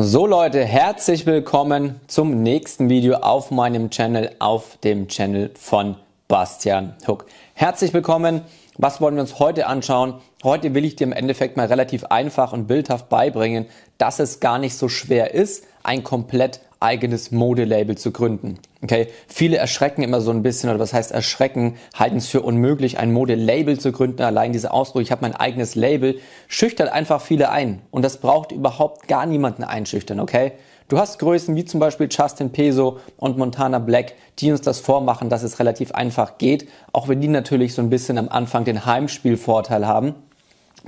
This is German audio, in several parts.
So Leute, herzlich willkommen zum nächsten Video auf meinem Channel, auf dem Channel von Bastian Hook. Herzlich willkommen. Was wollen wir uns heute anschauen? Heute will ich dir im Endeffekt mal relativ einfach und bildhaft beibringen, dass es gar nicht so schwer ist, ein komplett eigenes Modelabel zu gründen. Okay, viele erschrecken immer so ein bisschen oder was heißt erschrecken, halten es für unmöglich, ein Modelabel zu gründen. Allein dieser Ausdruck, ich habe mein eigenes Label, schüchtert einfach viele ein und das braucht überhaupt gar niemanden einschüchtern. Okay, du hast Größen wie zum Beispiel Justin Peso und Montana Black, die uns das vormachen, dass es relativ einfach geht, auch wenn die natürlich so ein bisschen am Anfang den Heimspielvorteil haben.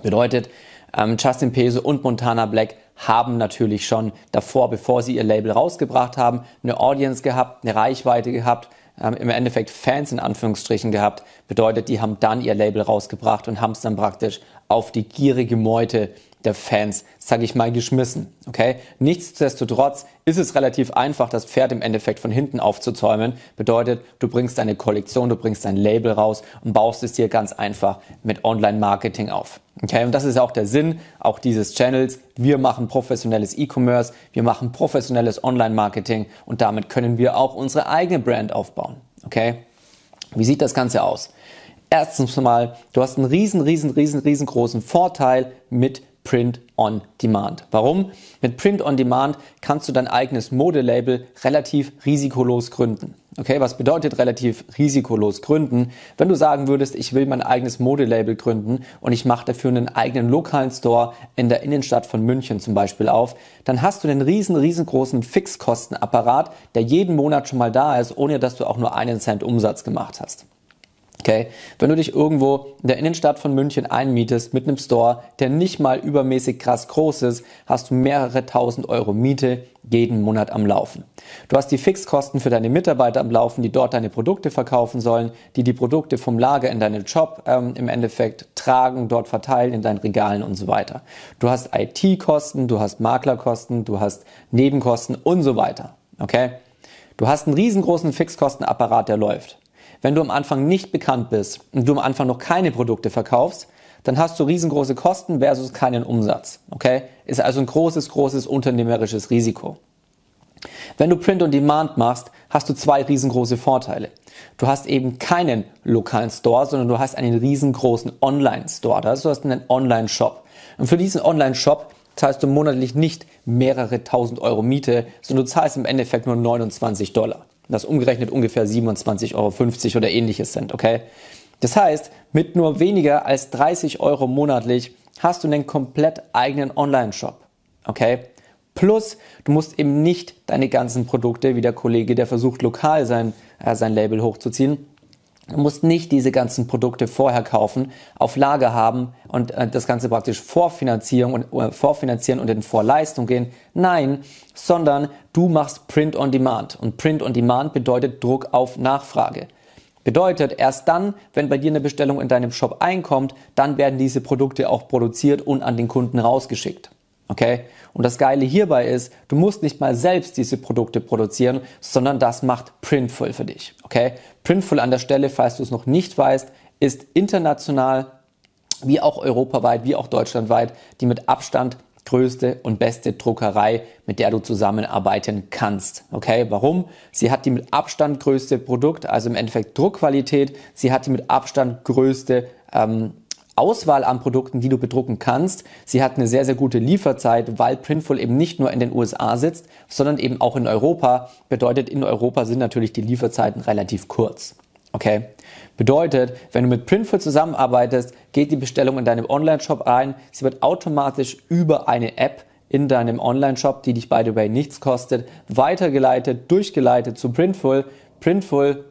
Bedeutet, ähm, Justin Peso und Montana Black haben natürlich schon davor, bevor sie ihr Label rausgebracht haben, eine Audience gehabt, eine Reichweite gehabt, ähm, im Endeffekt Fans in Anführungsstrichen gehabt. Bedeutet, die haben dann ihr Label rausgebracht und haben es dann praktisch auf die gierige Meute der Fans, sage ich mal, geschmissen. Okay? Nichtsdestotrotz ist es relativ einfach, das Pferd im Endeffekt von hinten aufzuzäumen. Bedeutet, du bringst deine Kollektion, du bringst dein Label raus und baust es dir ganz einfach mit Online-Marketing auf. Okay? Und das ist auch der Sinn auch dieses Channels. Wir machen professionelles E-Commerce, wir machen professionelles Online-Marketing und damit können wir auch unsere eigene Brand aufbauen. Okay? Wie sieht das Ganze aus? Erstens mal, du hast einen riesen, riesen, riesen, riesengroßen Vorteil mit Print on Demand. Warum? Mit Print on Demand kannst du dein eigenes Modelabel relativ risikolos gründen. Okay, was bedeutet relativ risikolos gründen? Wenn du sagen würdest, ich will mein eigenes Modelabel gründen und ich mache dafür einen eigenen lokalen Store in der Innenstadt von München zum Beispiel auf, dann hast du einen riesen, riesengroßen Fixkostenapparat, der jeden Monat schon mal da ist, ohne dass du auch nur einen Cent Umsatz gemacht hast. Okay, wenn du dich irgendwo in der Innenstadt von München einmietest mit einem Store, der nicht mal übermäßig krass groß ist, hast du mehrere tausend Euro Miete jeden Monat am Laufen. Du hast die Fixkosten für deine Mitarbeiter am Laufen, die dort deine Produkte verkaufen sollen, die die Produkte vom Lager in deinen Job ähm, im Endeffekt tragen, dort verteilen in deinen Regalen und so weiter. Du hast IT-Kosten, du hast Maklerkosten, du hast Nebenkosten und so weiter. Okay? Du hast einen riesengroßen Fixkostenapparat, der läuft. Wenn du am Anfang nicht bekannt bist und du am Anfang noch keine Produkte verkaufst, dann hast du riesengroße Kosten versus keinen Umsatz. Okay? Ist also ein großes, großes unternehmerisches Risiko. Wenn du Print on Demand machst, hast du zwei riesengroße Vorteile. Du hast eben keinen lokalen Store, sondern du hast einen riesengroßen Online-Store. Das heißt, du hast einen Online-Shop. Und für diesen Online-Shop zahlst du monatlich nicht mehrere tausend Euro Miete, sondern du zahlst im Endeffekt nur 29 Dollar das umgerechnet ungefähr 27,50 Euro oder ähnliches sind, okay? Das heißt, mit nur weniger als 30 Euro monatlich hast du einen komplett eigenen Online-Shop, okay? Plus, du musst eben nicht deine ganzen Produkte, wie der Kollege, der versucht, lokal sein, äh, sein Label hochzuziehen, Du musst nicht diese ganzen Produkte vorher kaufen, auf Lager haben und äh, das Ganze praktisch vorfinanzieren und, äh, vorfinanzieren und in Vorleistung gehen. Nein, sondern du machst Print on Demand. Und Print on Demand bedeutet Druck auf Nachfrage. Bedeutet, erst dann, wenn bei dir eine Bestellung in deinem Shop einkommt, dann werden diese Produkte auch produziert und an den Kunden rausgeschickt. Okay? Und das Geile hierbei ist, du musst nicht mal selbst diese Produkte produzieren, sondern das macht Printful für dich. Okay? Printful an der Stelle, falls du es noch nicht weißt, ist international, wie auch europaweit, wie auch deutschlandweit, die mit Abstand größte und beste Druckerei, mit der du zusammenarbeiten kannst. Okay, warum? Sie hat die mit Abstand größte Produkt, also im Endeffekt Druckqualität. Sie hat die mit Abstand größte ähm, Auswahl an Produkten, die du bedrucken kannst. Sie hat eine sehr, sehr gute Lieferzeit, weil Printful eben nicht nur in den USA sitzt, sondern eben auch in Europa. Bedeutet, in Europa sind natürlich die Lieferzeiten relativ kurz. Okay? Bedeutet, wenn du mit Printful zusammenarbeitest, geht die Bestellung in deinem Online-Shop ein. Sie wird automatisch über eine App in deinem Online-Shop, die dich by the way nichts kostet, weitergeleitet, durchgeleitet zu Printful. Printful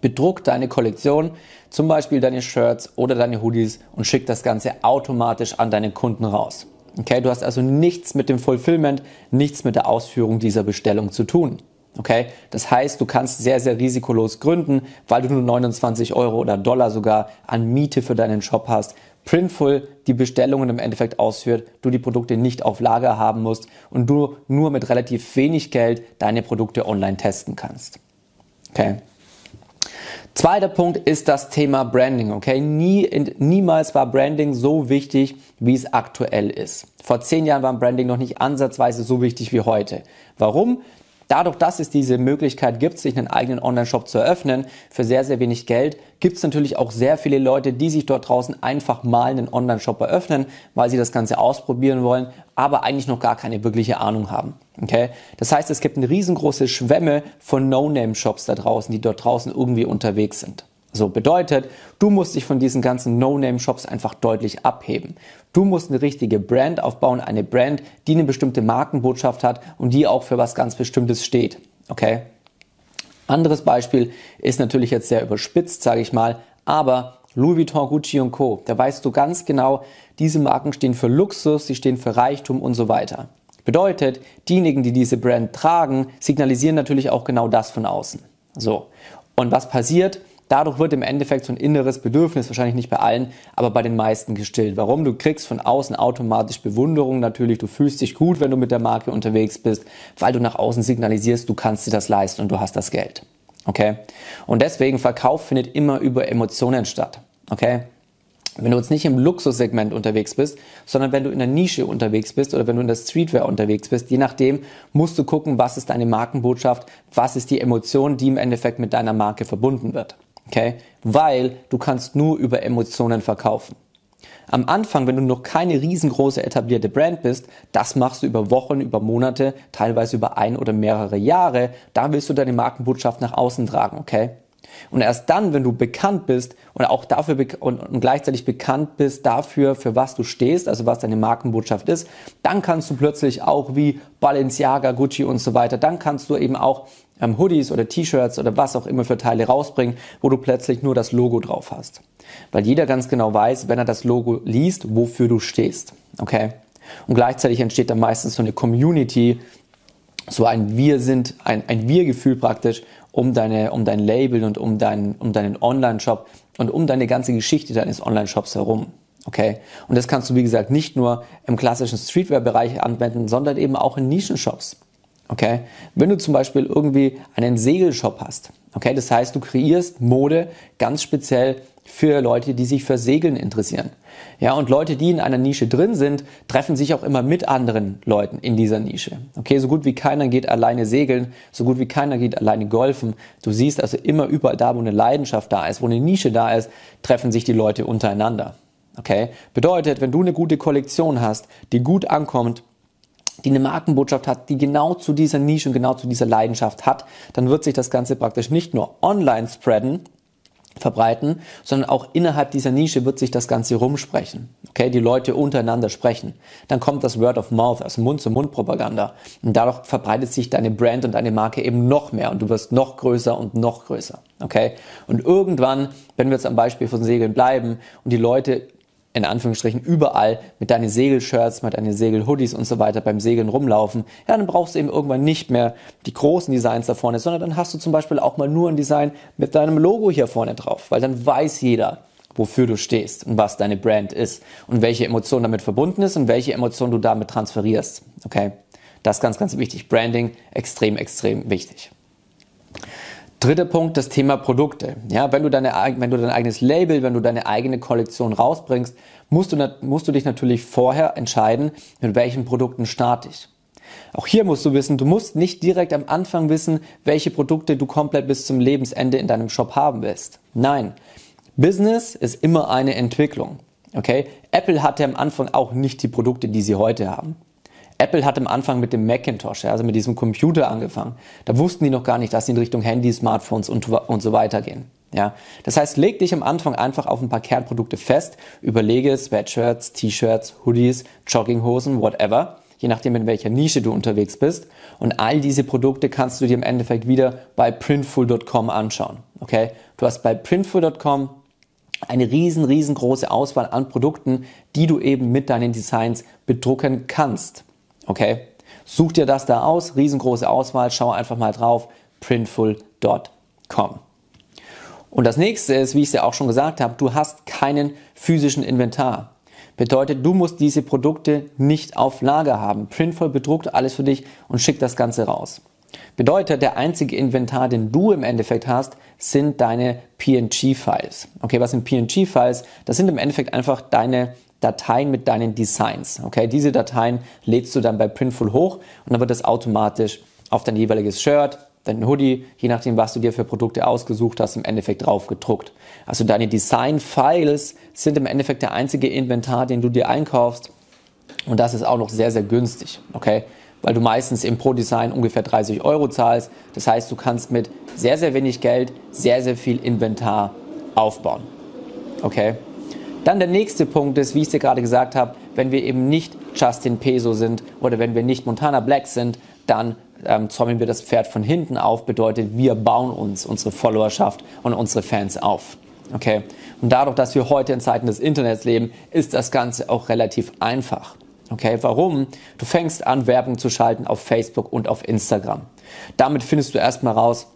bedruckt deine Kollektion, zum Beispiel deine Shirts oder deine Hoodies und schickt das Ganze automatisch an deine Kunden raus. Okay, du hast also nichts mit dem Fulfillment, nichts mit der Ausführung dieser Bestellung zu tun. Okay, das heißt, du kannst sehr, sehr risikolos gründen, weil du nur 29 Euro oder Dollar sogar an Miete für deinen Shop hast. Printful die Bestellungen im Endeffekt ausführt, du die Produkte nicht auf Lager haben musst und du nur mit relativ wenig Geld deine Produkte online testen kannst. Okay. Zweiter Punkt ist das Thema Branding, okay? Nie, niemals war Branding so wichtig, wie es aktuell ist. Vor zehn Jahren war Branding noch nicht ansatzweise so wichtig wie heute. Warum? Dadurch, dass es diese Möglichkeit gibt, sich einen eigenen Online-Shop zu eröffnen, für sehr, sehr wenig Geld, gibt es natürlich auch sehr viele Leute, die sich dort draußen einfach mal einen Online-Shop eröffnen, weil sie das Ganze ausprobieren wollen, aber eigentlich noch gar keine wirkliche Ahnung haben. Okay? Das heißt, es gibt eine riesengroße Schwemme von No-Name-Shops da draußen, die dort draußen irgendwie unterwegs sind. So bedeutet, du musst dich von diesen ganzen No-Name-Shops einfach deutlich abheben. Du musst eine richtige Brand aufbauen, eine Brand, die eine bestimmte Markenbotschaft hat und die auch für was ganz Bestimmtes steht. Okay? Anderes Beispiel ist natürlich jetzt sehr überspitzt, sage ich mal, aber Louis Vuitton, Gucci und Co. Da weißt du ganz genau, diese Marken stehen für Luxus, sie stehen für Reichtum und so weiter. Bedeutet, diejenigen, die diese Brand tragen, signalisieren natürlich auch genau das von außen. So. Und was passiert? Dadurch wird im Endeffekt so ein inneres Bedürfnis, wahrscheinlich nicht bei allen, aber bei den meisten gestillt. Warum? Du kriegst von außen automatisch Bewunderung natürlich, du fühlst dich gut, wenn du mit der Marke unterwegs bist, weil du nach außen signalisierst, du kannst dir das leisten und du hast das Geld. Okay? Und deswegen Verkauf findet immer über Emotionen statt. Okay? Wenn du jetzt nicht im Luxussegment unterwegs bist, sondern wenn du in der Nische unterwegs bist oder wenn du in der Streetwear unterwegs bist, je nachdem musst du gucken, was ist deine Markenbotschaft, was ist die Emotion, die im Endeffekt mit deiner Marke verbunden wird. Okay? Weil du kannst nur über Emotionen verkaufen. Am Anfang, wenn du noch keine riesengroße etablierte Brand bist, das machst du über Wochen, über Monate, teilweise über ein oder mehrere Jahre. Da willst du deine Markenbotschaft nach außen tragen, okay? Und erst dann, wenn du bekannt bist und auch dafür und, und, gleichzeitig bekannt bist dafür, für was du stehst, also was deine Markenbotschaft ist, dann kannst du plötzlich auch wie Balenciaga, Gucci und so weiter, dann kannst du eben auch ähm, Hoodies oder T-Shirts oder was auch immer für Teile rausbringen, wo du plötzlich nur das Logo drauf hast. Weil jeder ganz genau weiß, wenn er das Logo liest, wofür du stehst. Okay? Und gleichzeitig entsteht dann meistens so eine Community, so ein Wir sind, ein, ein Wir-Gefühl praktisch um deine, um dein Label und um deinen, um deinen Online-Shop und um deine ganze Geschichte deines Online-Shops herum. Okay? Und das kannst du, wie gesagt, nicht nur im klassischen Streetwear-Bereich anwenden, sondern eben auch in Nischenshops. Okay? Wenn du zum Beispiel irgendwie einen Segelshop hast, okay, das heißt, du kreierst Mode ganz speziell für Leute, die sich für Segeln interessieren. Ja, und Leute, die in einer Nische drin sind, treffen sich auch immer mit anderen Leuten in dieser Nische. Okay, so gut wie keiner geht alleine segeln, so gut wie keiner geht alleine golfen. Du siehst also immer überall da, wo eine Leidenschaft da ist, wo eine Nische da ist, treffen sich die Leute untereinander. Okay, bedeutet, wenn du eine gute Kollektion hast, die gut ankommt, die eine Markenbotschaft hat, die genau zu dieser Nische und genau zu dieser Leidenschaft hat, dann wird sich das Ganze praktisch nicht nur online spreaden, verbreiten, sondern auch innerhalb dieser Nische wird sich das Ganze rumsprechen. Okay, die Leute untereinander sprechen. Dann kommt das Word of Mouth, also Mund-zu-Mund-Propaganda. Und dadurch verbreitet sich deine Brand und deine Marke eben noch mehr und du wirst noch größer und noch größer. Okay? Und irgendwann, wenn wir jetzt am Beispiel von Segeln bleiben und die Leute in Anführungsstrichen überall mit deinen Segelshirts, mit deinen Segelhoodies und so weiter beim Segeln rumlaufen, ja, dann brauchst du eben irgendwann nicht mehr die großen Designs da vorne, sondern dann hast du zum Beispiel auch mal nur ein Design mit deinem Logo hier vorne drauf, weil dann weiß jeder, wofür du stehst und was deine Brand ist und welche Emotion damit verbunden ist und welche Emotion du damit transferierst. Okay? Das ist ganz, ganz wichtig. Branding extrem, extrem wichtig. Dritter Punkt, das Thema Produkte. Ja, wenn du deine, wenn du dein eigenes Label, wenn du deine eigene Kollektion rausbringst, musst du, musst du dich natürlich vorher entscheiden, mit welchen Produkten starte ich. Auch hier musst du wissen, du musst nicht direkt am Anfang wissen, welche Produkte du komplett bis zum Lebensende in deinem Shop haben willst. Nein. Business ist immer eine Entwicklung. Okay? Apple hatte am Anfang auch nicht die Produkte, die sie heute haben. Apple hat am Anfang mit dem Macintosh, also mit diesem Computer angefangen. Da wussten die noch gar nicht, dass sie in Richtung Handy, Smartphones und, und so weiter gehen. Ja, das heißt, leg dich am Anfang einfach auf ein paar Kernprodukte fest, überlege Sweatshirts, T-Shirts, Hoodies, Jogginghosen, whatever, je nachdem in welcher Nische du unterwegs bist. Und all diese Produkte kannst du dir im Endeffekt wieder bei printful.com anschauen. Okay, du hast bei printful.com eine riesen, riesengroße Auswahl an Produkten, die du eben mit deinen Designs bedrucken kannst. Okay? Such dir das da aus, riesengroße Auswahl, schau einfach mal drauf, printful.com. Und das nächste ist, wie ich es ja auch schon gesagt habe, du hast keinen physischen Inventar. Bedeutet, du musst diese Produkte nicht auf Lager haben. Printful bedruckt alles für dich und schickt das Ganze raus. Bedeutet, der einzige Inventar, den du im Endeffekt hast, sind deine PNG-Files. Okay, was sind PNG-Files? Das sind im Endeffekt einfach deine Dateien mit deinen Designs. Okay, diese Dateien lädst du dann bei Printful hoch und dann wird das automatisch auf dein jeweiliges Shirt, dein Hoodie, je nachdem, was du dir für Produkte ausgesucht hast, im Endeffekt drauf gedruckt. Also deine Design-Files sind im Endeffekt der einzige Inventar, den du dir einkaufst. Und das ist auch noch sehr, sehr günstig. Okay? Weil du meistens im Pro-Design ungefähr 30 Euro zahlst. Das heißt, du kannst mit sehr, sehr wenig Geld sehr, sehr viel Inventar aufbauen. Okay? Dann der nächste Punkt ist, wie ich dir gerade gesagt habe, wenn wir eben nicht Justin Peso sind oder wenn wir nicht Montana Black sind, dann ähm, zäumen wir das Pferd von hinten auf, bedeutet, wir bauen uns unsere Followerschaft und unsere Fans auf. Okay? Und dadurch, dass wir heute in Zeiten des Internets leben, ist das Ganze auch relativ einfach. Okay, warum? Du fängst an, Werbung zu schalten auf Facebook und auf Instagram. Damit findest du erstmal raus,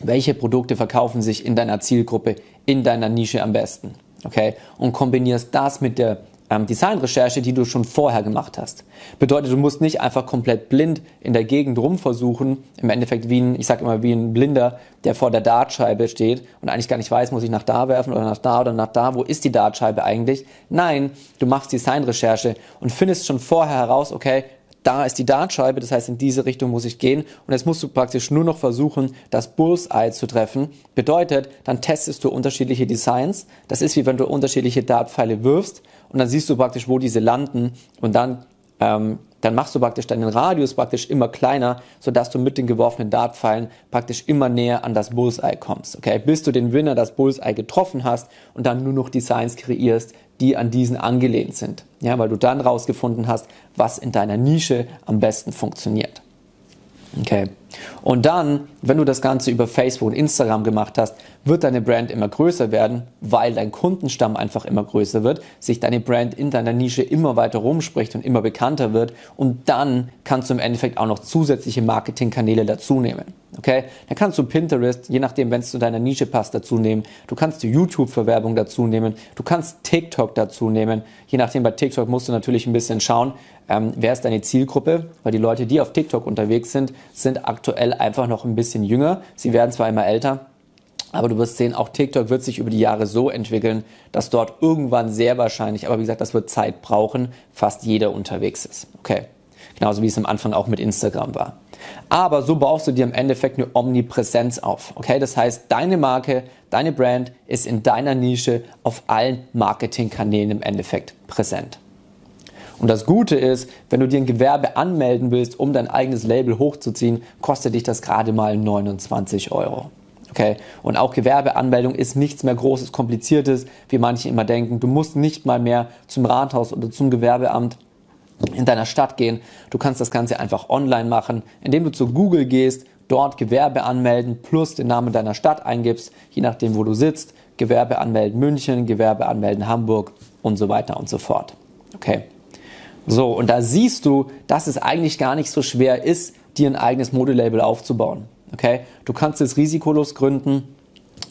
welche Produkte verkaufen sich in deiner Zielgruppe, in deiner Nische am besten. Okay? Und kombinierst das mit der ähm, Designrecherche, die du schon vorher gemacht hast. Bedeutet, du musst nicht einfach komplett blind in der Gegend rumversuchen, im Endeffekt wie ein, ich sage immer, wie ein Blinder, der vor der Dartscheibe steht und eigentlich gar nicht weiß, muss ich nach da werfen oder nach da oder nach da, wo ist die Dartscheibe eigentlich? Nein, du machst Designrecherche und findest schon vorher heraus, okay, da ist die Dartscheibe, das heißt, in diese Richtung muss ich gehen. Und jetzt musst du praktisch nur noch versuchen, das Bullseye zu treffen. Bedeutet, dann testest du unterschiedliche Designs. Das ist wie wenn du unterschiedliche Dartpfeile wirfst und dann siehst du praktisch, wo diese landen und dann ähm, dann machst du praktisch deinen Radius praktisch immer kleiner, sodass du mit den geworfenen Dartpfeilen praktisch immer näher an das Bullseye kommst. Okay, bis du den Winner das Bullseye getroffen hast und dann nur noch Designs kreierst, die an diesen angelehnt sind. Ja, weil du dann rausgefunden hast, was in deiner Nische am besten funktioniert. Okay. Und dann, wenn du das Ganze über Facebook und Instagram gemacht hast, wird deine Brand immer größer werden, weil dein Kundenstamm einfach immer größer wird, sich deine Brand in deiner Nische immer weiter rumspricht und immer bekannter wird und dann kannst du im Endeffekt auch noch zusätzliche Marketingkanäle dazu nehmen. Okay? Dann kannst du Pinterest, je nachdem, wenn es zu deiner Nische passt, dazu nehmen. Du kannst die YouTube-Verwerbung dazu nehmen. Du kannst TikTok dazu nehmen. Je nachdem, bei TikTok musst du natürlich ein bisschen schauen, ähm, wer ist deine Zielgruppe? Weil die Leute, die auf TikTok unterwegs sind, sind aktuell einfach noch ein bisschen jünger. Sie werden zwar immer älter, aber du wirst sehen, auch TikTok wird sich über die Jahre so entwickeln, dass dort irgendwann sehr wahrscheinlich, aber wie gesagt, das wird Zeit brauchen, fast jeder unterwegs ist. Okay. Genauso wie es am Anfang auch mit Instagram war. Aber so baust du dir im Endeffekt eine Omnipräsenz auf. Okay, das heißt, deine Marke, deine Brand ist in deiner Nische auf allen Marketingkanälen im Endeffekt präsent. Und das Gute ist, wenn du dir ein Gewerbe anmelden willst, um dein eigenes Label hochzuziehen, kostet dich das gerade mal 29 Euro. Okay? Und auch Gewerbeanmeldung ist nichts mehr Großes, Kompliziertes, wie manche immer denken. Du musst nicht mal mehr zum Rathaus oder zum Gewerbeamt in deiner Stadt gehen. Du kannst das Ganze einfach online machen, indem du zu Google gehst, dort Gewerbe anmelden plus den Namen deiner Stadt eingibst, je nachdem, wo du sitzt. Gewerbe anmelden München, Gewerbe anmelden Hamburg und so weiter und so fort. Okay. So, und da siehst du, dass es eigentlich gar nicht so schwer ist, dir ein eigenes Modelabel aufzubauen. Okay? Du kannst es risikolos gründen.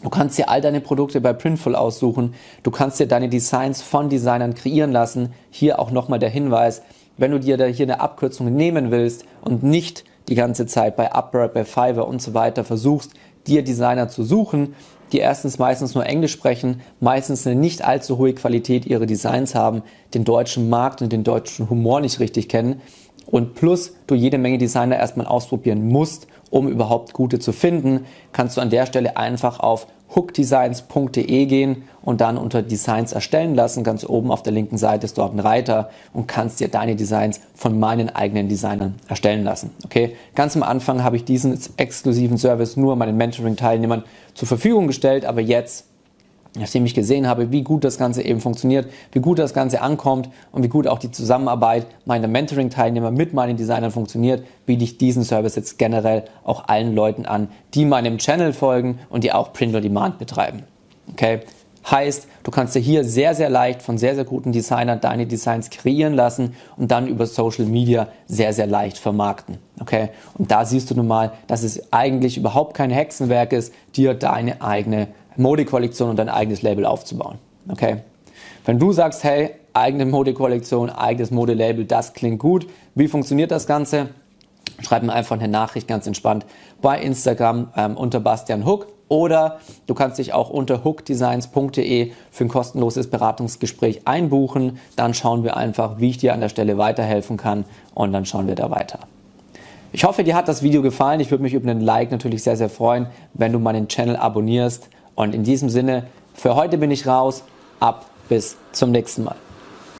Du kannst dir all deine Produkte bei Printful aussuchen. Du kannst dir deine Designs von Designern kreieren lassen. Hier auch nochmal der Hinweis, wenn du dir da hier eine Abkürzung nehmen willst und nicht die ganze Zeit bei Upwork, bei Fiverr und so weiter versuchst, dir Designer zu suchen, die erstens meistens nur Englisch sprechen, meistens eine nicht allzu hohe Qualität ihrer Designs haben, den deutschen Markt und den deutschen Humor nicht richtig kennen und plus du jede Menge Designer erstmal ausprobieren musst, um überhaupt gute zu finden, kannst du an der Stelle einfach auf hookdesigns.de gehen und dann unter Designs erstellen lassen. Ganz oben auf der linken Seite ist dort ein Reiter und kannst dir deine Designs von meinen eigenen Designern erstellen lassen. Okay? Ganz am Anfang habe ich diesen exklusiven Service nur meinen Mentoring-Teilnehmern zur Verfügung gestellt, aber jetzt nachdem ich gesehen habe, wie gut das Ganze eben funktioniert, wie gut das Ganze ankommt und wie gut auch die Zusammenarbeit meiner Mentoring-Teilnehmer mit meinen Designern funktioniert, biete ich diesen Service jetzt generell auch allen Leuten an, die meinem Channel folgen und die auch Print on Demand betreiben. Okay? Heißt, du kannst dir hier sehr, sehr leicht von sehr, sehr guten Designern deine Designs kreieren lassen und dann über Social Media sehr, sehr leicht vermarkten. Okay? Und da siehst du nun mal, dass es eigentlich überhaupt kein Hexenwerk ist, dir deine eigene Modekollektion und dein eigenes Label aufzubauen. Okay? Wenn du sagst, hey, eigene Modekollektion, eigenes Modelabel, das klingt gut. Wie funktioniert das Ganze? schreib mir einfach eine Nachricht ganz entspannt bei Instagram ähm, unter Bastian Hook oder du kannst dich auch unter hookdesigns.de für ein kostenloses Beratungsgespräch einbuchen. Dann schauen wir einfach, wie ich dir an der Stelle weiterhelfen kann und dann schauen wir da weiter. Ich hoffe, dir hat das Video gefallen. Ich würde mich über einen Like natürlich sehr, sehr freuen, wenn du meinen Channel abonnierst. Und in diesem Sinne, für heute bin ich raus. Ab bis zum nächsten Mal.